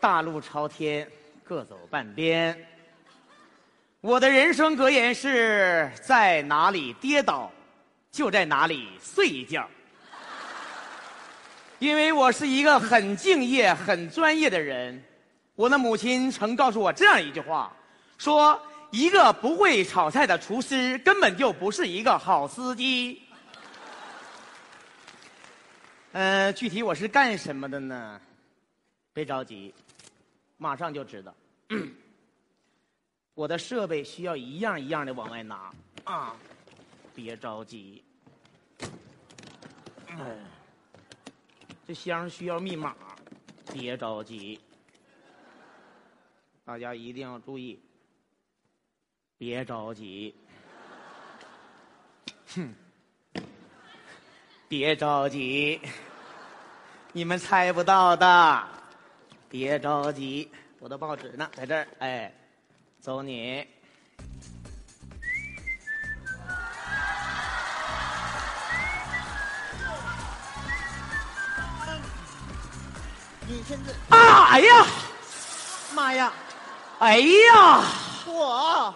大路朝天，各走半边。我的人生格言是在哪里跌倒，就在哪里睡一觉。因为我是一个很敬业、很专业的人。我的母亲曾告诉我这样一句话，说一个不会炒菜的厨师根本就不是一个好司机。呃，具体我是干什么的呢？别着急，马上就知道。我的设备需要一样一样的往外拿啊，别着急。这箱需要密码，别着急。大家一定要注意，别着急。哼，别着急，你们猜不到的。别着急，我的报纸呢，在这儿。哎，走你。你现在，啊！哎呀，妈呀！哎呀，我，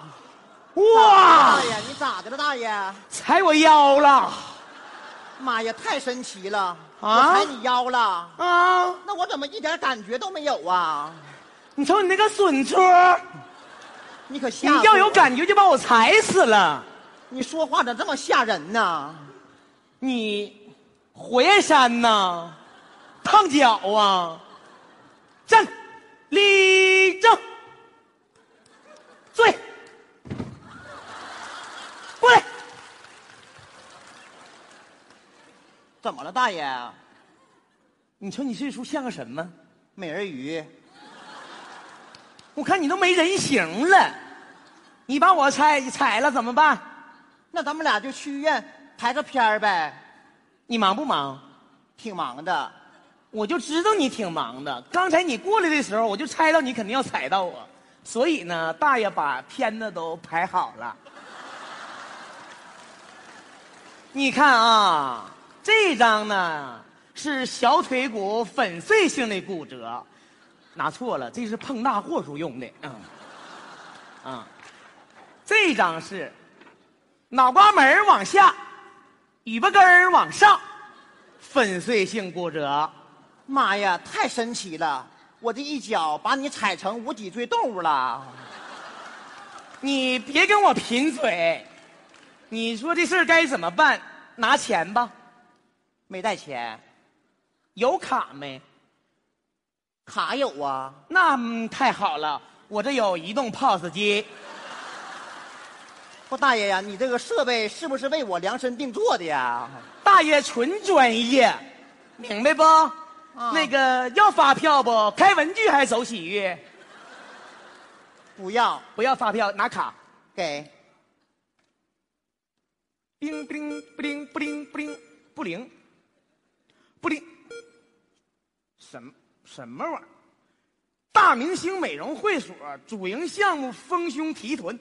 哇大！爷，你咋的了，大爷？踩我腰了妈呀，太神奇了！啊我踩你腰了，啊！那我怎么一点感觉都没有啊？你瞅你那个损车，你可吓你要有感觉就把我踩死了。你说话咋这么吓人呢？你火焰山呐，烫脚啊！站，立正，坐，过来。怎么了，大爷？你瞅你这出像个什么？美人鱼，我看你都没人形了。你把我踩踩了怎么办？那咱们俩就去医院拍个片儿呗。你忙不忙？挺忙的，我就知道你挺忙的。刚才你过来的时候，我就猜到你肯定要踩到我，所以呢，大爷把片子都排好了。你看啊，这张呢是小腿骨粉碎性的骨折，拿错了，这是碰大货时候用的。嗯，啊，这张是脑瓜门儿往下，尾巴根儿往上，粉碎性骨折。妈呀，太神奇了！我这一脚把你踩成无脊椎动物了。你别跟我贫嘴，你说这事儿该怎么办？拿钱吧，没带钱，有卡没？卡有啊。那、嗯太好了，我这有移动 POS 机。不，大爷呀，你这个设备是不是为我量身定做的呀？大爷纯专业，明白不？那个要发票不？开文具还是走喜悦？不要，不要发票，拿卡。给叮不灵不灵不灵不灵不灵不灵，什么什么玩意儿？大明星美容会所主营项目丰胸提臀，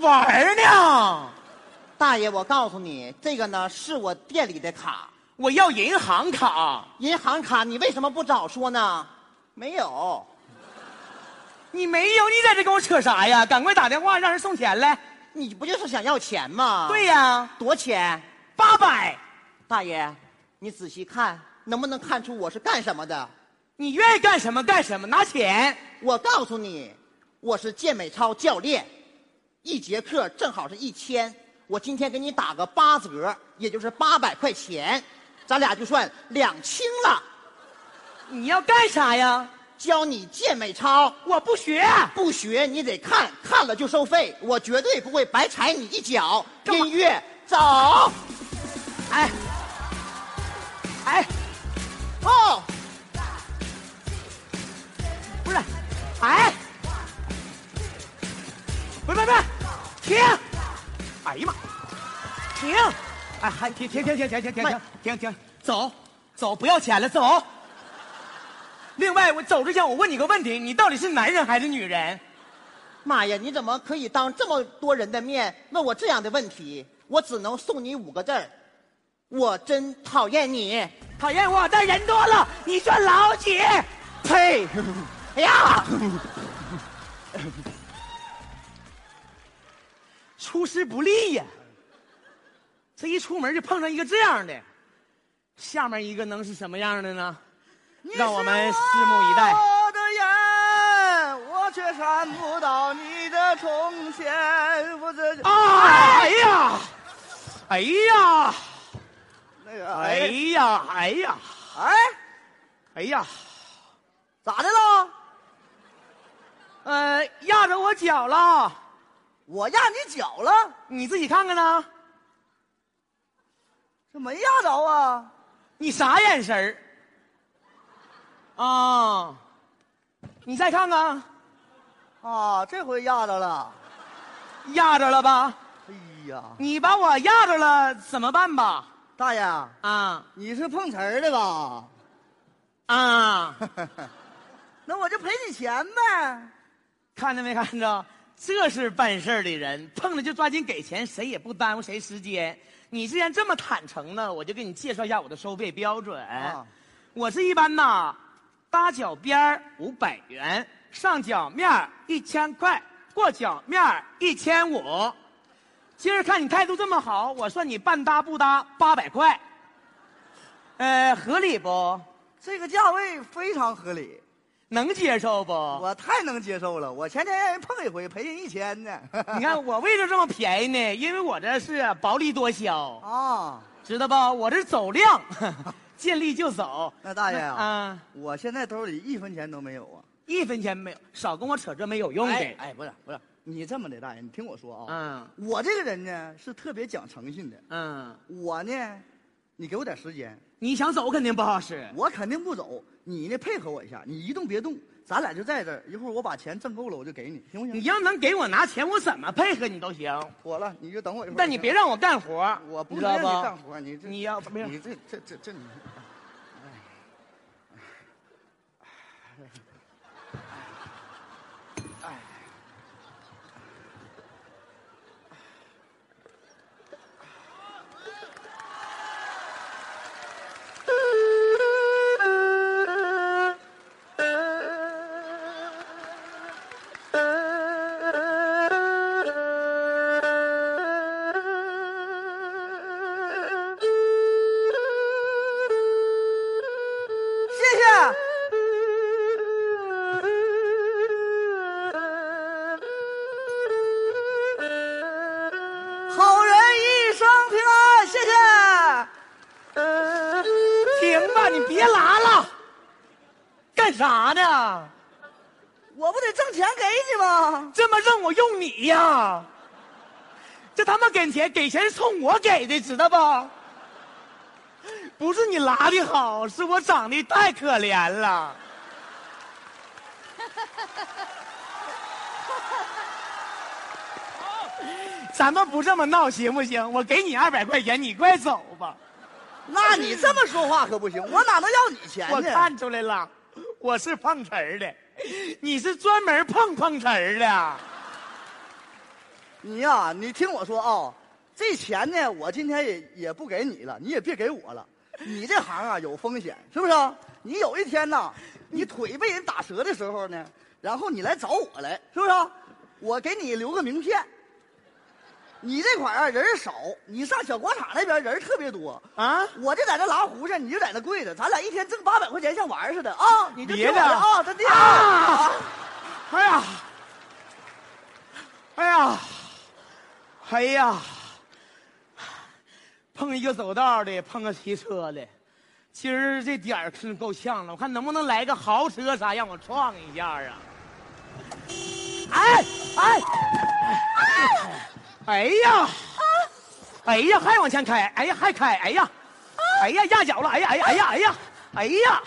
玩呢？大爷，我告诉你，这个呢是我店里的卡，我要银行卡。银行卡，你为什么不早说呢？没有，你没有，你在这跟我扯啥呀？赶快打电话让人送钱来。你不就是想要钱吗？对，呀，多钱？八百。大爷，你仔细看，能不能看出我是干什么的？你愿意干什么干什么，拿钱。我告诉你，我是健美操教练，一节课正好是一千，我今天给你打个八折，也就是八百块钱，咱俩就算两清了。你要干啥呀？教你健美操，我不学。不学你得看，看了就收费，我绝对不会白踩你一脚。音乐走，哎，哎，哦，不是，哎，不不不，停！哎呀妈，停！哎，还停停停停停停停停停停，走走，不要钱了，走。另外，我走之前我问你个问题，你到底是男人还是女人？妈呀，你怎么可以当这么多人的面问我这样的问题？我只能送你五个字儿：我真讨厌你。讨厌我，但人多了，你算老几？呸！哎呀，出师不利呀！这一出门就碰上一个这样的，下面一个能是什么样的呢？让我们拭目以待。我的眼，我却看不到你的从前。我这啊！哎呀！哎呀！那个哎哎呀！哎呀！哎，哎呀！咋的了？呃，压着我脚了，我压你脚了？你自己看看呢。这没压着啊？你啥眼神儿？啊！你再看看，啊，这回压着了。压着了吧？哎呀，你把我压着了，怎么办吧？大爷，啊你是碰瓷儿的吧？啊！那我就赔你钱呗。看着没看着？这是办事儿的人，碰了就抓紧给钱，谁也不耽误谁时间。你既然这么坦诚呢，我就给你介绍一下我的收费标准。啊我是一般呐，搭脚边五百元，上脚面一千块，过脚面一千五。今儿看你态度这么好，我算你半搭不搭八百块。呃，合理不？这个价位非常合理，能接受不？我太能接受了。我前天让人碰一回，赔人一千呢。你看我为什么这么便宜呢？因为我这是薄利多销，啊，知道不？我这走量，见利就走。那大爷啊，啊，我现在兜里一分钱都没有啊。一分钱没有，少跟我扯这没有用的。哎哎，不是不是，你这么的，大爷，你听我说啊，嗯我这个人呢是特别讲诚信的。嗯，我呢，你给我点时间，你想走肯定不好使。我肯定不走。你呢，配合我一下，你一动别动，咱俩就在这儿。一会儿我把钱挣够了，我就给你，行不行？你要能给我拿钱，我怎么配合你都行。妥了，你就等我一会儿。但你别让我干活，我不让你干活，你这你要你这这这这你。吗？这么让我用你呀？这他妈给钱，给钱是冲我给的，知道不？不是你拉的好，是我长得太可怜了。咱们不这么闹行不行？我给你二百块钱，你快走吧。那你这么说话可不行，我哪能要你钱呢？我看出来了，我是碰瓷儿的，你是专门碰碰瓷儿的。你呀、你听我说啊，这钱呢，我今天也也不给你了，你也别给我了。你这行啊有风险，是不是？你有一天呐，你腿被人打折的时候呢，然后你来找我来，是不是？我给你留个名片。你这块儿啊人少，你上小广场那边人特别多啊我就在那拉胡子，你就在那跪着，咱俩一天挣八百块钱像玩儿似的啊！你别的啊，真的啊！哎呀，哎呀，哎呀，碰一个走道的，碰个骑车的，今儿这点儿是够呛了，我看能不能来个豪车啥，让我撞一下啊！哎哎哎呀！哎呀，还往前开！哎呀，还开！哎呀，哎呀，压脚了！哎呀，哎呀，哎呀，哎呀，哎呀，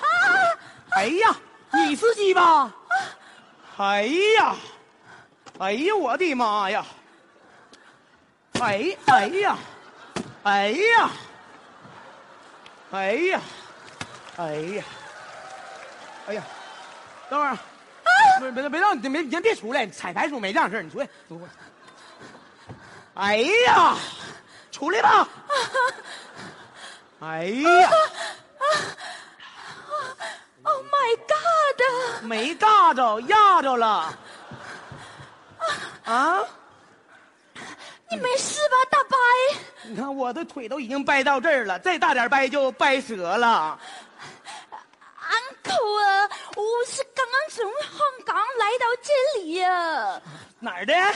哎呀，你司机吧？哎呀，哎呀，我的妈呀！哎哎呀，哎呀，哎呀，哎呀，哎呀，等会儿，别别别让你别别别出来，彩排时候没这样事儿你出来，出来。哎呀，出来吧！哎呀，Oh my God！没尬着，压着了。啊！你没事吧，大白你看我的腿都已经掰到这儿了，再大点掰就掰折了。？Uncle 啊，我是刚刚从香港来到这里啊，哪儿的？香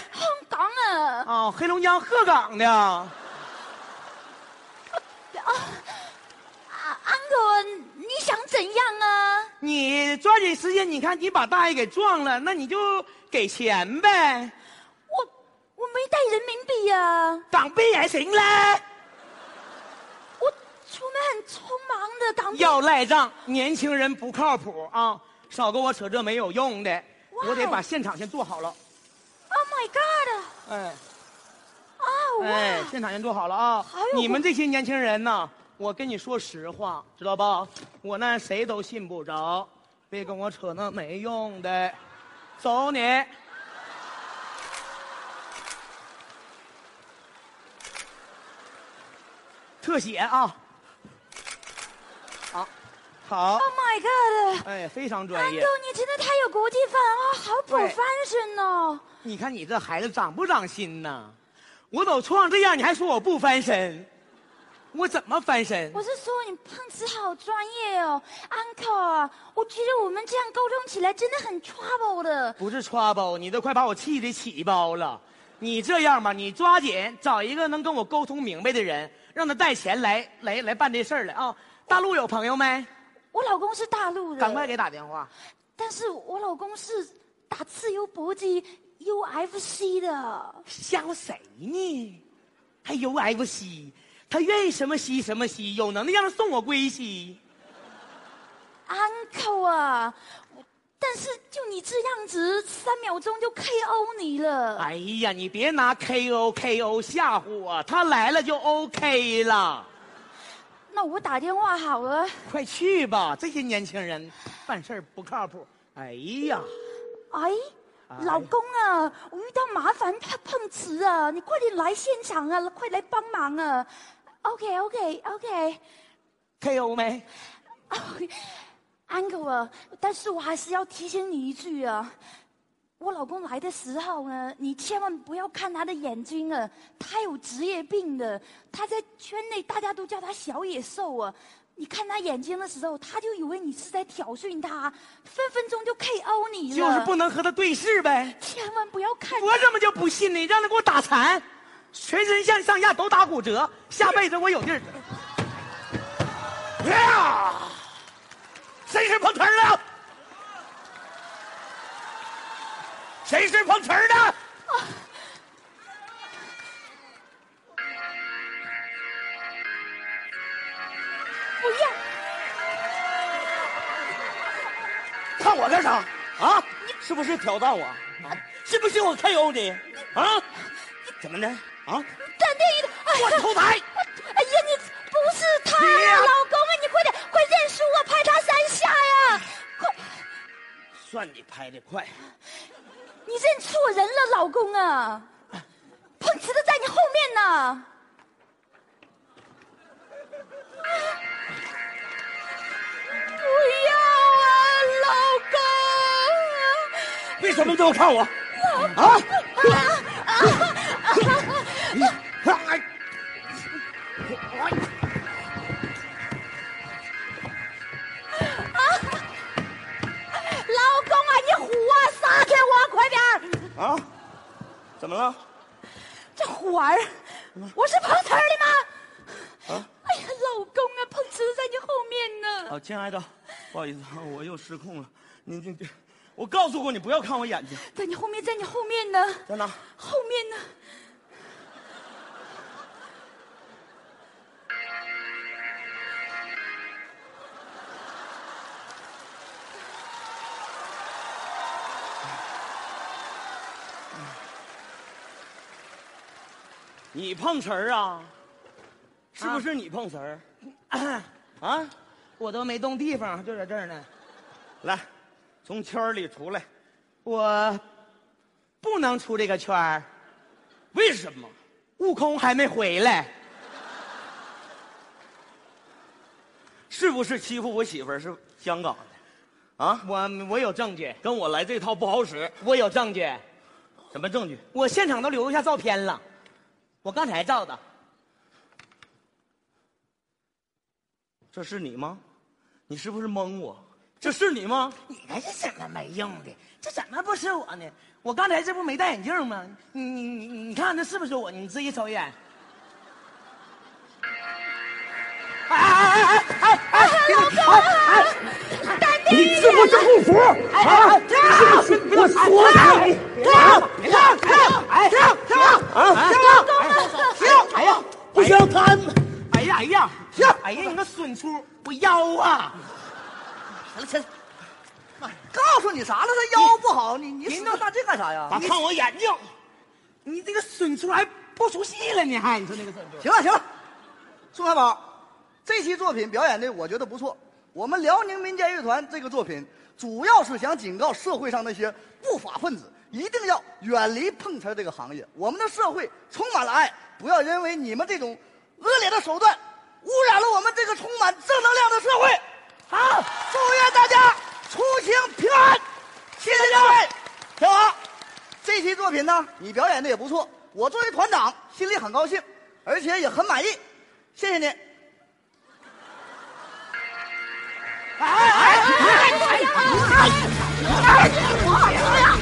港啊，啊，黑龙江鹤岗的。啊，Uncle 啊，你想怎样啊？你抓紧时间，你看你把大爷给撞了，那你就给钱呗，我我没带人民币啊，港币也行嘞。我出门很匆忙的，港币。要赖账，年轻人不靠谱啊！少跟我扯这没有用的，我得把现场先做好了。Oh my God！哎！哎，现场先做好了啊！你们这些年轻人呐，我跟你说实话，知道吧？我那谁都信不着，别跟我扯那没用的。走你！特写啊！好，Oh，my God！哎，非常专业。你真的太有国际范啊，好对 professional 哦。你看你这孩子长不长心呐？我都创这样，你还说我不翻身？我怎么翻身？我是说你碰瓷好专业哦，Uncle 啊，我觉得我们这样沟通起来真的很 trouble 的。不是 trouble，你都快把我气得起包了。你这样吧，你抓紧找一个能跟我沟通明白的人，让他带钱来来来办这事儿来啊！大陆有朋友没？我老公是大陆的，赶快给打电话。但是我老公是打自由搏击 UFC 的。吓唬谁呢？还 UFC，他愿意什么吸什么吸，有能耐让他送我归西。Uncle 啊，但是就你这样子，三秒钟就 KO 你了。哎呀，你别拿 KO KO 吓唬我，他来了就 OK 了。那我打电话好了。快去吧，这些年轻人办事儿不靠谱。哎呀，哎，老公啊，我遇到麻烦碰碰瓷啊，你快点来现场啊，快来帮忙啊。OK OK OK。KO 没？Uncle 啊，但是我还是要提醒你一句啊，我老公来的时候呢，你千万不要看他的眼睛啊，他有职业病的，他在圈内大家都叫他小野兽啊。你看他眼睛的时候，他就以为你是在挑衅他，分分钟就 KO 你了。就是不能和他对视呗。千万不要看。我怎么就不信呢？让他给我打残，全身上上下都打骨折，下辈子我有地儿。呀！谁是碰瓷儿的？谁是碰瓷儿的？不要，看我干啥？啊？是不是挑战我？啊？信不信我 KO 你？啊？怎么的？啊？淡定一点。哎我头牌！哎呀，你不是他别呀，老公啊，你快点，快认输啊，拍他三下呀！快，算你拍的快。啊！碰瓷的在你后面呢。不要啊，老公！为什么都要看我？啊？哎老公啊，你虎啊，撒开我，快点儿！啊？怎么了？这虎儿，我是碰瓷儿的吗？啊？哎呀，老公啊，碰瓷在你后面呢。啊，亲爱的，不好意思，啊，我又失控了。你你你，我告诉过你不要看我眼睛，在你后面，在你后面呢，在哪？后面呢。你碰瓷儿啊？是不是你碰瓷儿？啊？我都没动地方，就在这儿呢。来，从圈儿里出来。我不能出这个圈儿，为什么？悟空还没回来。是不是欺负我媳妇儿是香港的？啊，我我有证据，跟我来这套不好使。我有证据，什么证据？我现场都留下照片了，我刚才照的。这是你吗？你是不是蒙我？这是你吗？你看这怎么没用的？这怎么不是我呢？我刚才这不没戴眼镜吗？你你你你看这是不是我？你自己瞅一眼。哎哎哎哎哎！老公，你是不是不服？啊！我说你，停停停！哎停停啊！停！停！哎呀，不行，他哎呀哎呀！行，哎呀，你个损出，我腰啊！行了，行。告诉你啥了？他腰不好，你你使那大劲干啥呀？咋看我眼睛？你这个损出还不出戏了呢？还你说那个损出？行了行了，宋海宝，这期作品表演的我觉得不错。我们辽宁民间乐团这个作品，主要是想警告社会上那些不法分子，一定要远离碰瓷这个行业。我们的社会充满了爱，不要因为你们这种恶劣的手段，污染了我们这个充满正能量的社会。好，祝愿大家出行平安，谢谢各位。挺好，这期作品呢，你表演的也不错，我作为团长心里很高兴，而且也很满意，谢谢你。哎哎哎！哎呀！哎呀！